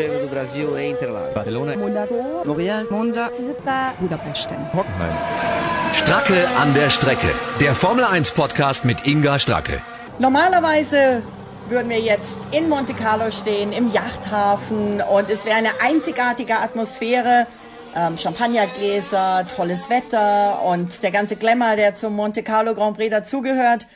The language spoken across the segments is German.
Prêmio do Brasil em Interlagos. Barcelona, Monaco, Montreal, Monza, Budapest. Hockenheim. Stracke an der Strecke. Der Formel 1 Podcast mit Inga Stracke. Normalerweise würden wir jetzt in Monte Carlo stehen, im Yachthafen und es wäre eine einzigartige Atmosphäre. Ähm, Champagnergläser, tolles Wetter und der ganze Glamour, der zum Monte Carlo Grand Prix dazugehört.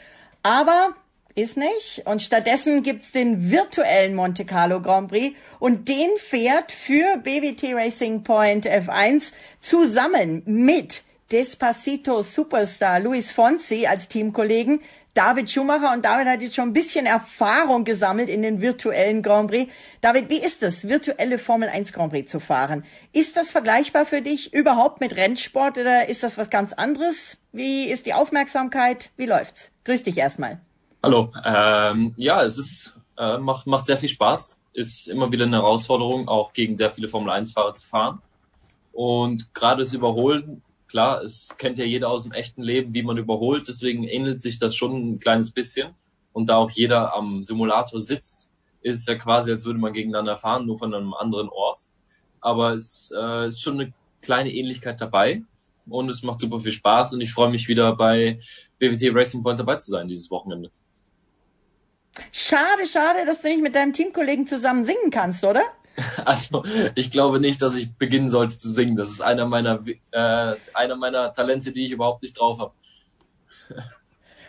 Aber ist nicht. Und stattdessen gibt's den virtuellen Monte Carlo Grand Prix und den fährt für BWT Racing Point F1 zusammen mit Despacito Superstar Luis Fonsi als Teamkollegen, David Schumacher und David hat jetzt schon ein bisschen Erfahrung gesammelt in den virtuellen Grand Prix. David, wie ist es, virtuelle Formel 1 Grand Prix zu fahren? Ist das vergleichbar für dich überhaupt mit Rennsport oder ist das was ganz anderes? Wie ist die Aufmerksamkeit? Wie läuft's? Grüß dich erstmal. Hallo. Ähm, ja, es ist äh, macht macht sehr viel Spaß. Ist immer wieder eine Herausforderung, auch gegen sehr viele Formel 1 Fahrer zu fahren. Und gerade das Überholen klar, es kennt ja jeder aus dem echten Leben, wie man überholt, deswegen ähnelt sich das schon ein kleines bisschen. Und da auch jeder am Simulator sitzt, ist es ja quasi, als würde man gegeneinander fahren, nur von einem anderen Ort. Aber es äh, ist schon eine kleine Ähnlichkeit dabei und es macht super viel Spaß und ich freue mich wieder bei BWT Racing Point dabei zu sein dieses Wochenende. Schade, schade, dass du nicht mit deinem Teamkollegen zusammen singen kannst, oder? Also ich glaube nicht, dass ich beginnen sollte zu singen. Das ist einer meiner äh, einer meiner Talente, die ich überhaupt nicht drauf habe.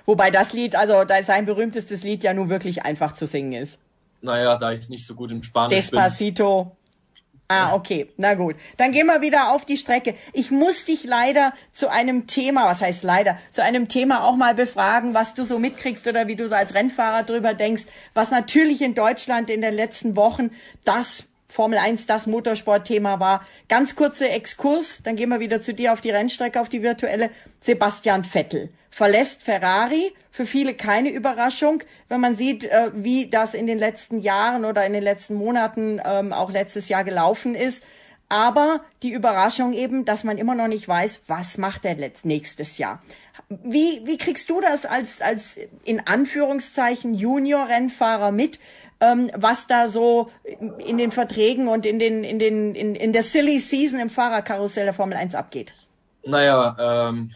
Wobei das Lied, also da sein berühmtestes Lied ja nun wirklich einfach zu singen ist. Naja, da ich nicht so gut im Spanisch Despacito. bin. Ah, okay. Na gut. Dann gehen wir wieder auf die Strecke. Ich muss dich leider zu einem Thema, was heißt leider, zu einem Thema auch mal befragen, was du so mitkriegst oder wie du so als Rennfahrer drüber denkst, was natürlich in Deutschland in den letzten Wochen das Formel 1 das Motorsportthema war. Ganz kurzer Exkurs, dann gehen wir wieder zu dir auf die Rennstrecke, auf die virtuelle. Sebastian Vettel verlässt Ferrari. Für viele keine Überraschung, wenn man sieht, äh, wie das in den letzten Jahren oder in den letzten Monaten ähm, auch letztes Jahr gelaufen ist. Aber die Überraschung eben, dass man immer noch nicht weiß, was macht er nächstes Jahr. Wie, wie kriegst du das als, als in Anführungszeichen Junior-Rennfahrer mit? Ähm, was da so in den Verträgen und in den in den in, in der Silly Season im Fahrerkarussell der Formel 1 abgeht? Naja, ähm,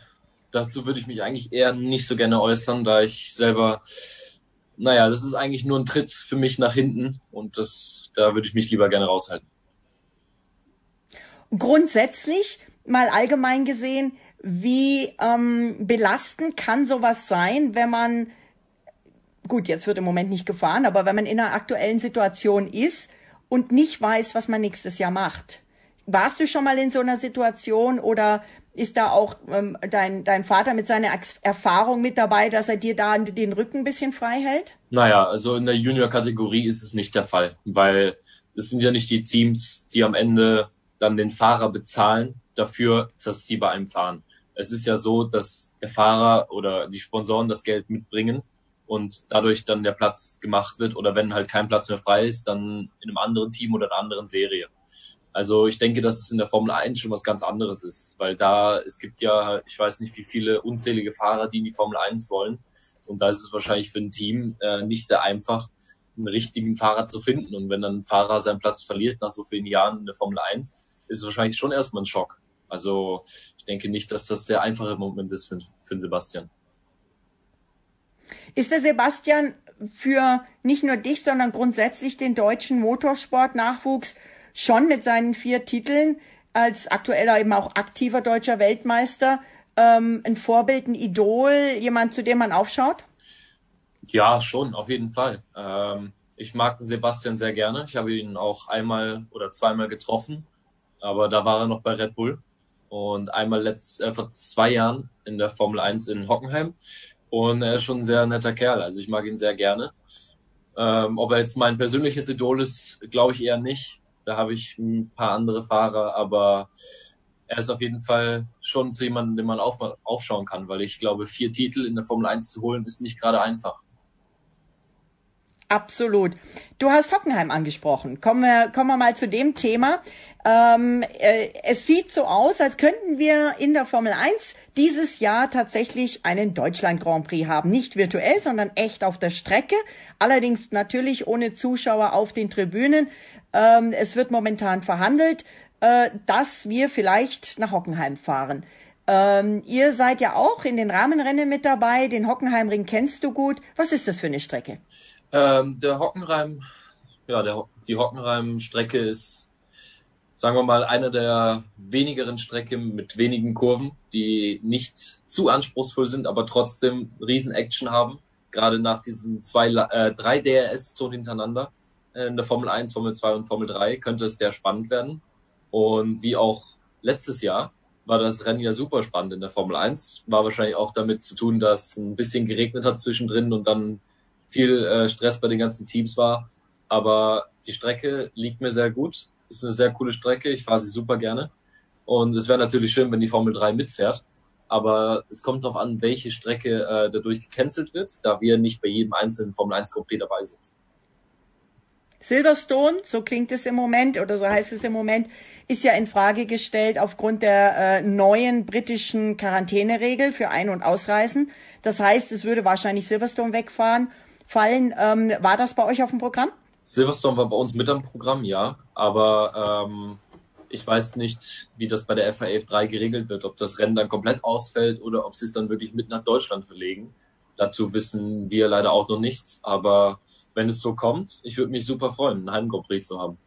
dazu würde ich mich eigentlich eher nicht so gerne äußern, da ich selber, naja, das ist eigentlich nur ein Tritt für mich nach hinten und das, da würde ich mich lieber gerne raushalten. Grundsätzlich, mal allgemein gesehen, wie ähm, belastend kann sowas sein, wenn man gut, jetzt wird im Moment nicht gefahren, aber wenn man in einer aktuellen Situation ist und nicht weiß, was man nächstes Jahr macht. Warst du schon mal in so einer Situation oder ist da auch ähm, dein, dein Vater mit seiner Erfahrung mit dabei, dass er dir da den Rücken ein bisschen frei hält? Naja, also in der Junior-Kategorie ist es nicht der Fall, weil es sind ja nicht die Teams, die am Ende dann den Fahrer bezahlen dafür, dass sie bei einem fahren. Es ist ja so, dass der Fahrer oder die Sponsoren das Geld mitbringen und dadurch dann der Platz gemacht wird oder wenn halt kein Platz mehr frei ist, dann in einem anderen Team oder einer anderen Serie. Also ich denke, dass es in der Formel 1 schon was ganz anderes ist, weil da, es gibt ja, ich weiß nicht, wie viele unzählige Fahrer, die in die Formel 1 wollen. Und da ist es wahrscheinlich für ein Team äh, nicht sehr einfach, einen richtigen Fahrer zu finden. Und wenn dann ein Fahrer seinen Platz verliert nach so vielen Jahren in der Formel 1, ist es wahrscheinlich schon erstmal ein Schock. Also ich denke nicht, dass das der einfache Moment ist für, für Sebastian. Ist der Sebastian für nicht nur dich, sondern grundsätzlich den deutschen Motorsport-Nachwuchs schon mit seinen vier Titeln als aktueller eben auch aktiver deutscher Weltmeister ähm, ein Vorbild, ein Idol, jemand, zu dem man aufschaut? Ja, schon, auf jeden Fall. Ähm, ich mag Sebastian sehr gerne. Ich habe ihn auch einmal oder zweimal getroffen, aber da war er noch bei Red Bull und einmal letzt, äh, vor zwei Jahren in der Formel 1 in Hockenheim. Und er ist schon ein sehr netter Kerl. Also ich mag ihn sehr gerne. Ähm, ob er jetzt mein persönliches Idol ist, glaube ich eher nicht. Da habe ich ein paar andere Fahrer, aber er ist auf jeden Fall schon zu jemandem, dem man auf, aufschauen kann, weil ich glaube, vier Titel in der Formel 1 zu holen, ist nicht gerade einfach. Absolut. Du hast Hockenheim angesprochen. Kommen wir, kommen wir mal zu dem Thema. Ähm, äh, es sieht so aus, als könnten wir in der Formel 1 dieses Jahr tatsächlich einen Deutschland Grand Prix haben. Nicht virtuell, sondern echt auf der Strecke. Allerdings natürlich ohne Zuschauer auf den Tribünen. Ähm, es wird momentan verhandelt, äh, dass wir vielleicht nach Hockenheim fahren. Ähm, ihr seid ja auch in den Rahmenrennen mit dabei. Den Hockenheimring kennst du gut. Was ist das für eine Strecke? Ähm, der Hockenheim, ja, der, die Hockenheim-Strecke ist, sagen wir mal, eine der wenigeren Strecken mit wenigen Kurven, die nicht zu anspruchsvoll sind, aber trotzdem Riesen-Action haben. Gerade nach diesen zwei, äh, drei DRS-Zonen hintereinander äh, in der Formel 1, Formel 2 und Formel 3 könnte es sehr spannend werden. Und wie auch letztes Jahr war das Rennen ja super spannend in der Formel 1. War wahrscheinlich auch damit zu tun, dass ein bisschen geregnet hat zwischendrin und dann viel äh, Stress bei den ganzen Teams war. Aber die Strecke liegt mir sehr gut. Ist eine sehr coole Strecke. Ich fahre sie super gerne. Und es wäre natürlich schön, wenn die Formel 3 mitfährt. Aber es kommt darauf an, welche Strecke äh, dadurch gecancelt wird, da wir nicht bei jedem einzelnen Formel 1 Grand Prix dabei sind. Silverstone, so klingt es im Moment oder so heißt es im Moment, ist ja in Frage gestellt aufgrund der äh, neuen britischen Quarantäneregel für Ein- und Ausreisen. Das heißt, es würde wahrscheinlich Silverstone wegfahren fallen. Ähm, war das bei euch auf dem Programm? Silverstone war bei uns mit am Programm, ja. Aber ähm, ich weiß nicht, wie das bei der FAF 3 geregelt wird, ob das Rennen dann komplett ausfällt oder ob sie es dann wirklich mit nach Deutschland verlegen. Dazu wissen wir leider auch noch nichts. Aber wenn es so kommt, ich würde mich super freuen, einen Heim Grand Prix zu haben.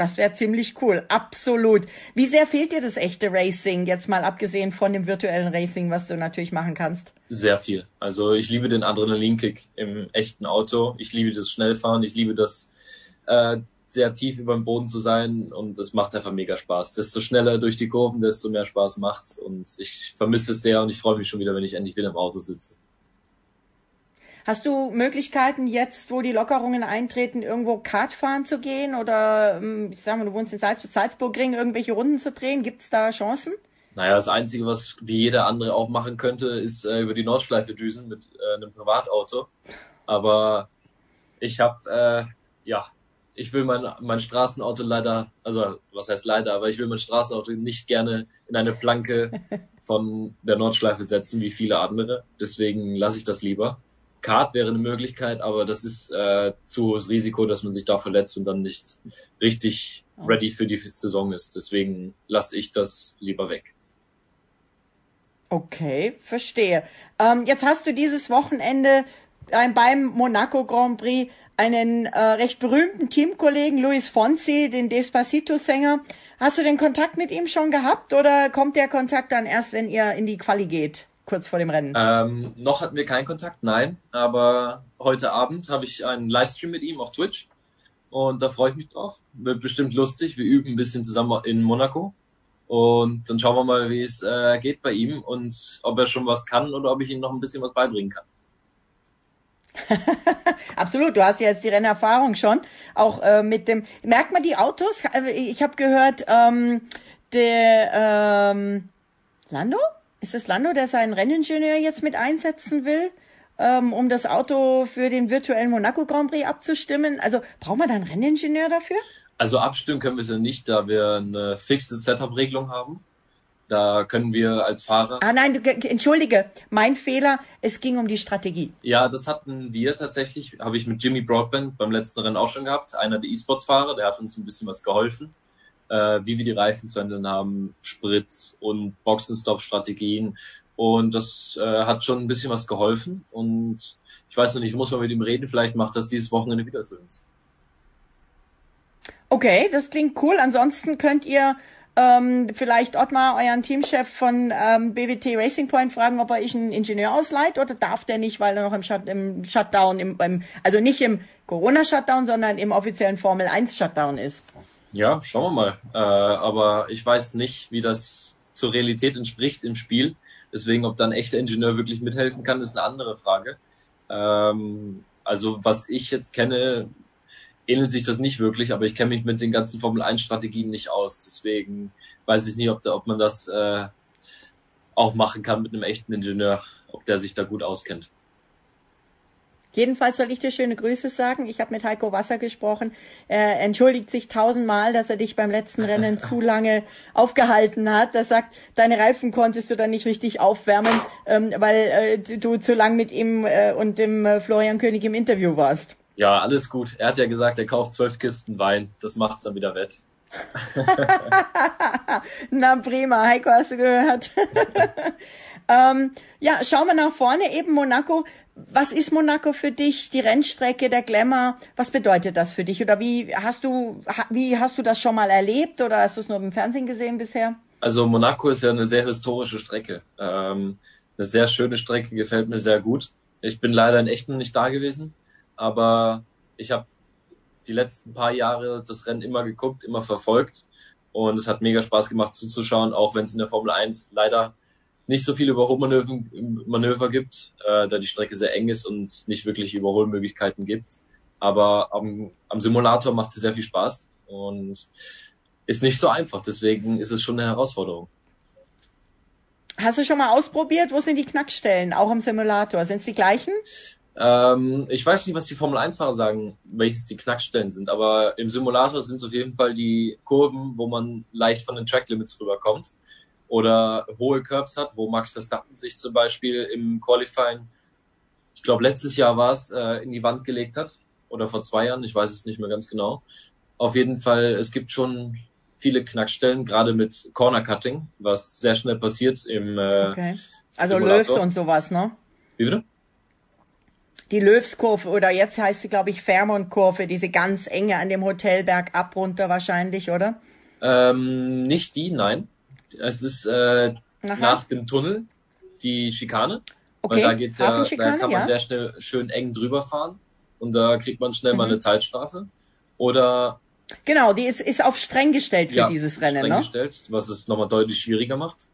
Das wäre ziemlich cool, absolut. Wie sehr fehlt dir das echte Racing, jetzt mal abgesehen von dem virtuellen Racing, was du natürlich machen kannst? Sehr viel. Also ich liebe den Adrenalinkick im echten Auto. Ich liebe das Schnellfahren. Ich liebe das äh, sehr tief über dem Boden zu sein und es macht einfach mega Spaß. Desto schneller durch die Kurven, desto mehr Spaß macht's und ich vermisse es sehr und ich freue mich schon wieder, wenn ich endlich wieder im Auto sitze. Hast du Möglichkeiten jetzt, wo die Lockerungen eintreten, irgendwo Kart fahren zu gehen oder ähm, ich sag mal, du wohnst in Salzburg, Salzburgring, irgendwelche Runden zu drehen? Gibt es da Chancen? Naja, das Einzige, was wie jeder andere auch machen könnte, ist äh, über die Nordschleife düsen mit äh, einem Privatauto. Aber ich habe, äh, ja, ich will mein, mein Straßenauto leider, also was heißt leider, aber ich will mein Straßenauto nicht gerne in eine Planke von der Nordschleife setzen, wie viele andere. Deswegen lasse ich das lieber. Kart wäre eine Möglichkeit, aber das ist äh, zu hohes Risiko, dass man sich da verletzt und dann nicht richtig ready für die Saison ist. Deswegen lasse ich das lieber weg. Okay, verstehe. Ähm, jetzt hast du dieses Wochenende äh, beim Monaco Grand Prix einen äh, recht berühmten Teamkollegen, Luis Fonsi, den Despacito-Sänger. Hast du den Kontakt mit ihm schon gehabt oder kommt der Kontakt dann erst, wenn ihr in die Quali geht? Kurz vor dem Rennen? Ähm, noch hatten wir keinen Kontakt, nein. Aber heute Abend habe ich einen Livestream mit ihm auf Twitch. Und da freue ich mich drauf. Wird bestimmt lustig. Wir üben ein bisschen zusammen in Monaco. Und dann schauen wir mal, wie es äh, geht bei ihm und ob er schon was kann oder ob ich ihm noch ein bisschen was beibringen kann. Absolut, du hast ja jetzt die Rennerfahrung schon. Auch äh, mit dem, merkt man die Autos? Ich habe gehört, ähm, der ähm, Lando? Ist es Lando, der seinen Renningenieur jetzt mit einsetzen will, ähm, um das Auto für den virtuellen Monaco Grand Prix abzustimmen? Also braucht man da einen Renningenieur dafür? Also abstimmen können wir es ja nicht, da wir eine fixe Setup-Regelung haben. Da können wir als Fahrer. Ah nein, entschuldige, mein Fehler. Es ging um die Strategie. Ja, das hatten wir tatsächlich. Habe ich mit Jimmy Broadband beim letzten Rennen auch schon gehabt. Einer der E-Sports-Fahrer, der hat uns ein bisschen was geholfen äh, wie wir die Reifen zu handeln haben, Sprit und Boxenstopp-Strategien. Und das äh, hat schon ein bisschen was geholfen. Und ich weiß noch nicht, ich muss mal mit ihm reden. Vielleicht macht das dieses Wochenende wieder für uns. Okay, das klingt cool. Ansonsten könnt ihr ähm, vielleicht Ottmar, euren Teamchef von ähm, BWT Racing Point, fragen, ob er euch einen Ingenieur ausleiht oder darf der nicht, weil er noch im, Shut, im Shutdown, im, im, also nicht im Corona-Shutdown, sondern im offiziellen Formel 1 Shutdown ist. Ja, schauen wir mal. Äh, aber ich weiß nicht, wie das zur Realität entspricht im Spiel. Deswegen, ob dann echter Ingenieur wirklich mithelfen kann, ist eine andere Frage. Ähm, also was ich jetzt kenne, ähnelt sich das nicht wirklich, aber ich kenne mich mit den ganzen Formel 1 Strategien nicht aus. Deswegen weiß ich nicht, ob, da, ob man das äh, auch machen kann mit einem echten Ingenieur, ob der sich da gut auskennt. Jedenfalls soll ich dir schöne Grüße sagen. Ich habe mit Heiko Wasser gesprochen. Er entschuldigt sich tausendmal, dass er dich beim letzten Rennen zu lange aufgehalten hat. Er sagt, deine Reifen konntest du dann nicht richtig aufwärmen, ähm, weil äh, du zu lang mit ihm äh, und dem äh, Florian König im Interview warst. Ja, alles gut. Er hat ja gesagt, er kauft zwölf Kisten Wein. Das macht's dann wieder wett. Na prima, Heiko, hast du gehört? ähm, ja, schauen wir nach vorne, eben Monaco. Was ist Monaco für dich? Die Rennstrecke, der Glamour, was bedeutet das für dich? Oder wie hast du, wie hast du das schon mal erlebt oder hast du es nur im Fernsehen gesehen bisher? Also Monaco ist ja eine sehr historische Strecke. Ähm, eine sehr schöne Strecke, gefällt mir sehr gut. Ich bin leider in echt noch nicht da gewesen, aber ich habe die letzten paar Jahre das Rennen immer geguckt, immer verfolgt und es hat mega Spaß gemacht zuzuschauen, auch wenn es in der Formel 1 leider nicht so viele Überholmanöver Manöver gibt, äh, da die Strecke sehr eng ist und es nicht wirklich Überholmöglichkeiten gibt. Aber am, am Simulator macht sie sehr viel Spaß und ist nicht so einfach. Deswegen ist es schon eine Herausforderung. Hast du schon mal ausprobiert? Wo sind die Knackstellen? Auch im Simulator? Sind es die gleichen? Ähm, ich weiß nicht, was die Formel 1-Fahrer sagen, welches die Knackstellen sind, aber im Simulator sind es auf jeden Fall die Kurven, wo man leicht von den Track Limits rüberkommt oder hohe Curbs hat, wo Max Verstappen sich zum Beispiel im Qualifying, ich glaube letztes Jahr war es, äh, in die Wand gelegt hat oder vor zwei Jahren, ich weiß es nicht mehr ganz genau. Auf jeden Fall, es gibt schon viele Knackstellen, gerade mit Corner Cutting, was sehr schnell passiert im äh, Okay. Also Löws und sowas, ne? Wie bitte? Die Löwskurve oder jetzt heißt sie, glaube ich, Fairmont-Kurve, diese ganz enge an dem Hotelberg ab runter wahrscheinlich, oder? Ähm, nicht die, nein. Es ist äh, nach dem Tunnel die Schikane. Okay, Weil da geht's ja, da kann man ja. sehr schnell schön eng drüber fahren und da kriegt man schnell mal Mhm. eine Zeitstrafe. Oder Genau, die ist, ist auf streng gestellt für ja, dieses Rennen, streng ne? gestellt, was es nochmal deutlich schwieriger macht.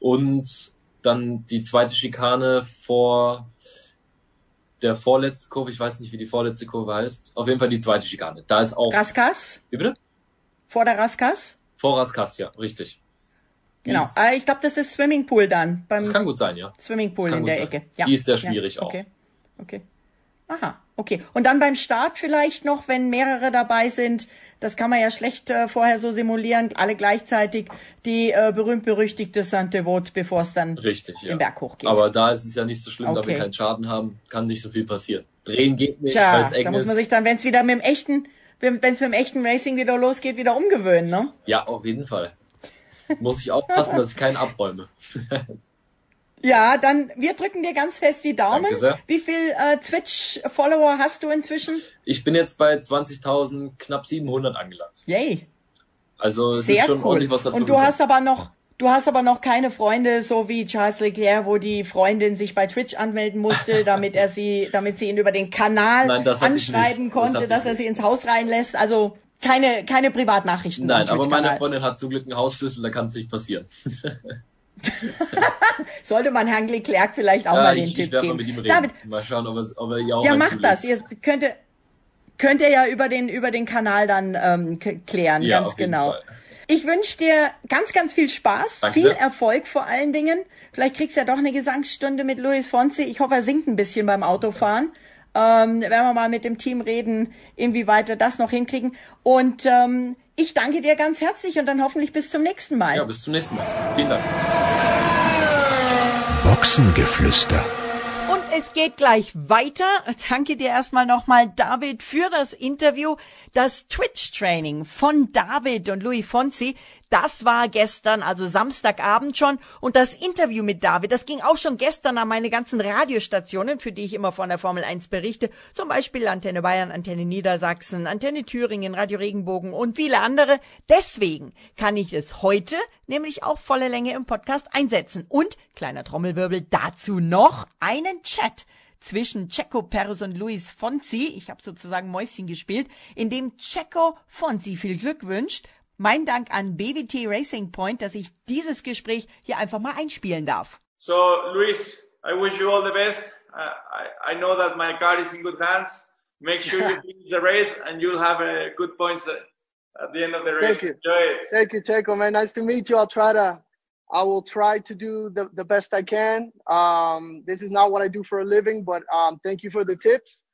Und dann die zweite Schikane vor der vorletzten Kurve, ich weiß nicht, wie die vorletzte Kurve heißt. Auf jeden Fall die zweite Schikane. Da ist auch. Raskas? Wie bitte? Vor der Raskas? Vor Raskast, ja, richtig. Genau. ist- Ah, ich glaube, das ist Swimmingpool dann. Beim Das kann gut sein, ja. Swimmingpool kann in der sein. Ecke. Ja. Die ist sehr ja. schwierig auch. Okay. Okay. Aha, okay. Und dann beim Start vielleicht noch, wenn mehrere dabei sind, das kann man ja schlecht äh, vorher so simulieren, alle gleichzeitig die äh, berühmt-berüchtigte Sainte Vote, bevor es dann Richtig, ja. den Berg hochgeht. Aber da ist es ja nicht so schlimm, da wir Okay. keinen Schaden haben, kann nicht so viel passieren. Drehen geht nicht, weil es eng da muss man sich dann, wenn es wieder mit dem echten, wenn es mit dem echten Racing wieder losgeht, wieder umgewöhnen, ne? Ja, auf jeden Fall. Muss ich aufpassen, dass ich keinen abräume. Ja, dann wir drücken dir ganz fest die Daumen. Danke sehr. Wie viel äh, Twitch-Follower hast du inzwischen? Ich bin jetzt bei 20.000, knapp 700 angelangt. Yay. Also es Sehr ist schon cool. ordentlich was dazu Und du hast aber noch, du hast aber noch keine Freunde, so wie Charles Leclerc, wo die Freundin sich bei Twitch anmelden musste, damit er sie, damit sie ihn über den Kanal Nein, das anschreiben. Das konnte, ich dass er sie ins Haus reinlässt. Also keine, keine Privatnachrichten. Nein, aber meine. Freundin hat zum Glück einen Hausschlüssel, da kann es nicht passieren. Sollte man Herrn Leclerc vielleicht auch Ja, mal den ich, Tipp ich werde mal geben. mit ihm reden. David, Mal schauen, ob, es, ob er ihr auch ja, macht das. Ihr könnt, könnt ihr ja über den, über den Kanal dann ähm, klären, Ja, ganz auf jeden genau. Fall. Ich wünsche dir ganz, ganz viel Spaß, Danke viel. Erfolg vor allen Dingen. Vielleicht kriegst du ja doch eine Gesangsstunde mit Luis Fonsi. Ich hoffe, er singt ein bisschen beim Autofahren. Ähm, werden wir mal mit dem Team reden, inwieweit wir das noch hinkriegen. Und ähm, ich danke dir ganz herzlich und dann hoffentlich bis zum nächsten Mal. Ja, bis zum nächsten Mal. Vielen Dank. Boxengeflüster. Es geht gleich weiter. Danke dir erstmal nochmal, David, für das Interview. Das Twitch-Training von David und Louis Fonsi, das war gestern, also Samstagabend schon. Und das Interview mit David, das ging auch schon gestern an meine ganzen Radiostationen, für die ich immer von der Formel 1 berichte. Zum Beispiel Antenne Bayern, Antenne Niedersachsen, Antenne Thüringen, Radio Regenbogen und viele andere. Deswegen kann ich es heute nämlich auch volle Länge im Podcast einsetzen. Und, kleiner Trommelwirbel, dazu noch einen Chat zwischen Checo Perez und Luis Fonsi. Ich habe sozusagen Mäuschen gespielt, in dem Checo Fonsi viel Glück wünscht. Mein Dank an BWT Racing Point, dass ich dieses Gespräch hier einfach mal einspielen darf. So, Luis, I wish you all the best. Uh, I, I know that my car is in good hands. Make sure you finish the race and you'll have uh, good points uh, at the end of the race. Thank you. Enjoy it. Thank you, Checo, man. Nice to meet you. I'll try to I will try to do the, the best I can. Um, this is not what I do for a living, but um, thank you for the tips.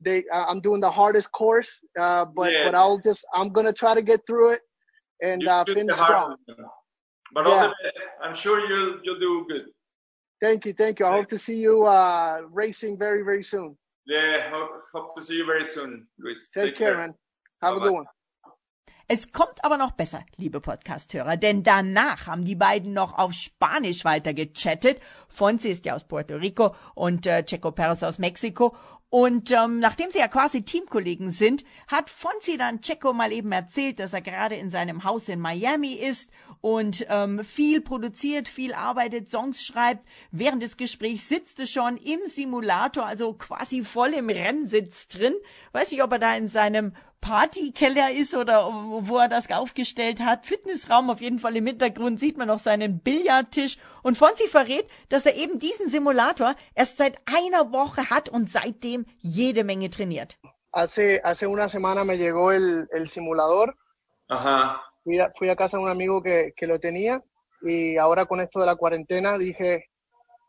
They, uh, I'm doing the hardest course, uh, but Yeah. but I'll just I'm gonna try to get through it and You uh, finish strong. But all the best. I'm sure you'll you'll do good. Thank you, thank you. I hope to see you uh, racing very very soon. Yeah, hope, hope to see you very soon, Luis. Take, care, man. Have a Bye-bye. good one. Es kommt aber noch besser, liebe Podcasthörer, denn danach haben die beiden noch auf Spanisch weiter gechattet. Fonzi ist ja aus Puerto Rico und äh, Checo Perez aus Mexiko. Und ähm, nachdem sie ja quasi Teamkollegen sind, hat Fonzi dann Checo mal eben erzählt, dass er gerade in seinem Haus in Miami ist und ähm, viel produziert, viel arbeitet, Songs schreibt. Während des Gesprächs sitzt er schon im Simulator, also quasi voll im Rennsitz drin. Weiß nicht, ob er da in seinem Partykeller ist oder wo er das aufgestellt hat. Fitnessraum auf jeden Fall im Hintergrund sieht man noch seinen Billardtisch. Und Fonzi verrät, dass er eben diesen Simulator erst seit einer Woche hat und seitdem jede Menge trainiert. Hace hace una semana me llegó el, el simulador. Ajá. Fui a, fui a casa de un amigo que, que lo tenía y ahora con esto de la cuarentena dije,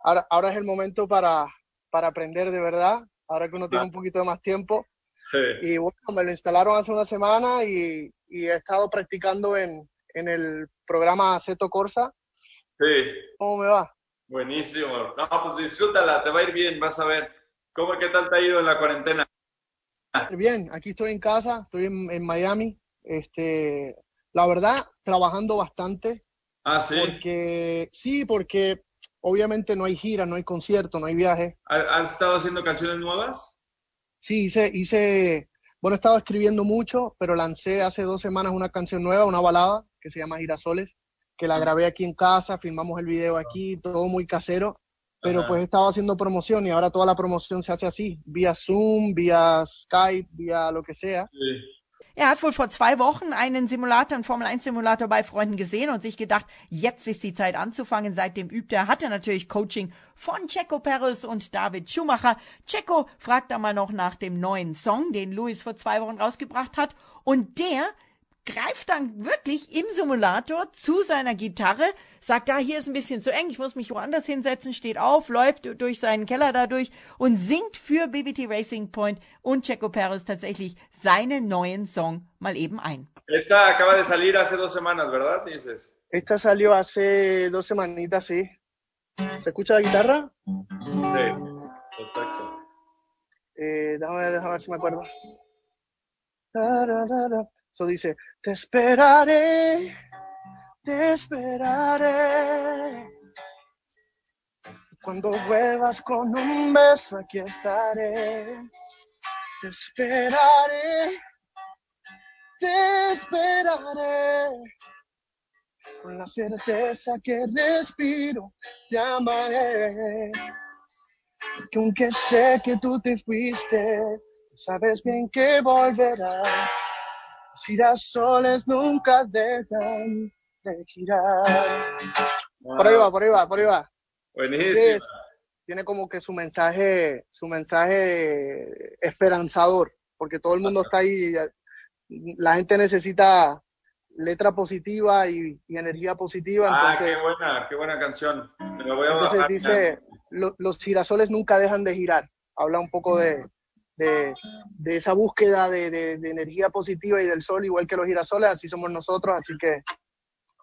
ahora, ahora es el momento para, para aprender de verdad, ahora que uno tiene un poquito de más tiempo. Sí. Y bueno, me lo instalaron hace una semana y, y he estado practicando en, en el programa Seto Corsa. Sí. ¿Cómo me va? Buenísimo. No, pues disfrútala, te va a ir bien, vas a ver. ¿Cómo, qué tal te ha ido en la cuarentena? Bien, aquí estoy en casa, estoy en, en Miami. Este, la verdad, trabajando bastante, Ah, sí. porque sí, porque obviamente no hay gira, no hay concierto, no hay viaje. ¿Ha- ¿Has estado haciendo canciones nuevas? Sí, hice, hice, bueno, he estado escribiendo mucho, pero lancé hace dos semanas una canción nueva, una balada que se llama Girasoles, que la grabé aquí en casa, filmamos el video aquí, todo muy casero, pero Ajá. pues he estado haciendo promoción y ahora toda la promoción se hace así, vía Zoom, vía Skype, vía lo que sea. Sí. Er hat wohl vor zwei Wochen einen Simulator, einen Formel-1-Simulator bei Freunden gesehen und sich gedacht, jetzt ist die Zeit anzufangen. Seitdem übt er, hat er natürlich Coaching von Checo Perez und David Schumacher. Checo fragt da mal noch nach dem neuen Song, den Luis vor zwei Wochen rausgebracht hat. Und der greift dann wirklich im Simulator zu seiner Gitarre, sagt, da hier ist ein bisschen zu eng, ich muss mich woanders hinsetzen, steht auf, läuft durch seinen Keller dadurch und singt für BBT Racing Point und Checo Perez tatsächlich seinen neuen Song mal eben ein. Esta acaba de salir hace dos semanas, ¿verdad? Dices. Esta salió hace dos semanitas, sí. ¿Se escucha la guitarra? Sí. Perfecto. Eh, déjame ver, déjame ver si me acuerdo. Tararara. Eso dice, te esperaré, te esperaré. Cuando vuelvas con un beso, aquí estaré. Te esperaré, te esperaré. Con la certeza que respiro, te amaré. Que aunque sé que tú te fuiste, sabes bien que volverás. Los girasoles nunca dejan de girar. Por ahí va, por ahí va, por ahí va. Buenísimo. Sí, tiene como que su mensaje, su mensaje esperanzador, porque todo el mundo está ahí. La gente necesita letra positiva y, y energía positiva, Ah, entonces, qué buena, qué buena canción. Me lo voy a entonces bajar. dice, "Lo- los girasoles nunca dejan de girar. Habla un poco de, de, de esa búsqueda de, de, de energía positiva y del sol, igual que los girasoles, así somos nosotros, así que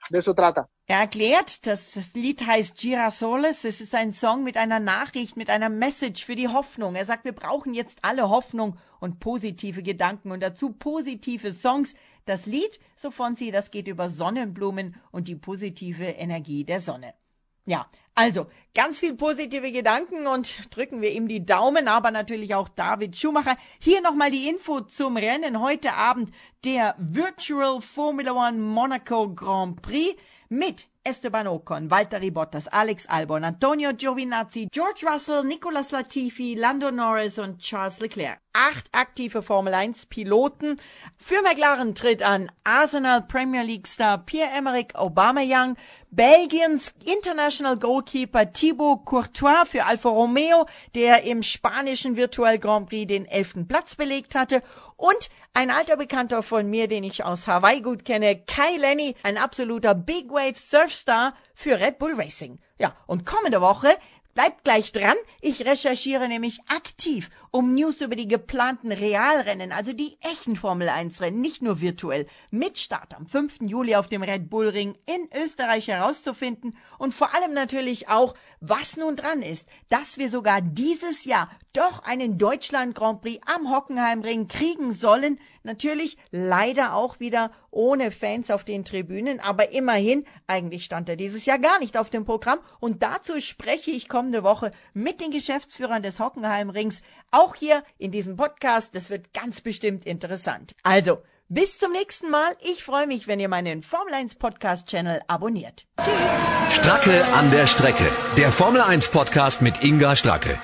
de eso trata. Er erklärt, dass das Lied heißt Girasoles. Es ist ein Song mit einer Nachricht, mit einer Message für die Hoffnung. Er sagt, wir brauchen jetzt alle Hoffnung und positive Gedanken und dazu positive Songs. Das Lied, so sie, das geht über Sonnenblumen und die positive Energie der Sonne. Ja, also ganz viel positive Gedanken und drücken wir ihm die Daumen, aber natürlich auch David Schumacher. Hier nochmal die Info zum Rennen heute Abend der Virtual Formula One Monaco Grand Prix mit Esteban Ocon, Valtteri Bottas, Alex Albon, Antonio Giovinazzi, George Russell, Nicolas Latifi, Lando Norris und Charles Leclerc. Acht aktive Formel 1 Piloten. Für McLaren tritt an Arsenal Premier League Star Pierre-Emerick Aubameyang, Belgiens International Scorekeeper Thibaut Courtois für Alfa Romeo, der im spanischen Virtual Grand Prix den elften Platz belegt hatte. Und ein alter Bekannter von mir, den ich aus Hawaii gut kenne, Kai Lenny, ein absoluter Big Wave Surfstar für Red Bull Racing. Ja, und kommende Woche Bleibt gleich dran. Ich recherchiere nämlich aktiv um News über die geplanten Realrennen, also die echten Formel 1 Rennen, nicht nur virtuell, mit Start am 5. Juli auf dem Red Bull Ring in Österreich herauszufinden und vor allem natürlich auch, was nun dran ist, dass wir sogar dieses Jahr doch einen Deutschland Grand Prix am Hockenheimring kriegen sollen. Natürlich leider auch wieder ohne Fans auf den Tribünen, aber immerhin, eigentlich stand er dieses Jahr gar nicht auf dem Programm und dazu spreche ich kommende Woche mit den Geschäftsführern des Hockenheimrings, auch hier in diesem Podcast. Das wird ganz bestimmt interessant. Also, bis zum nächsten Mal. Ich freue mich, wenn ihr meinen Formel 1 Podcast Channel abonniert. Tschüss. Stracke an der Strecke. Der Formel 1 Podcast mit Inga Stracke.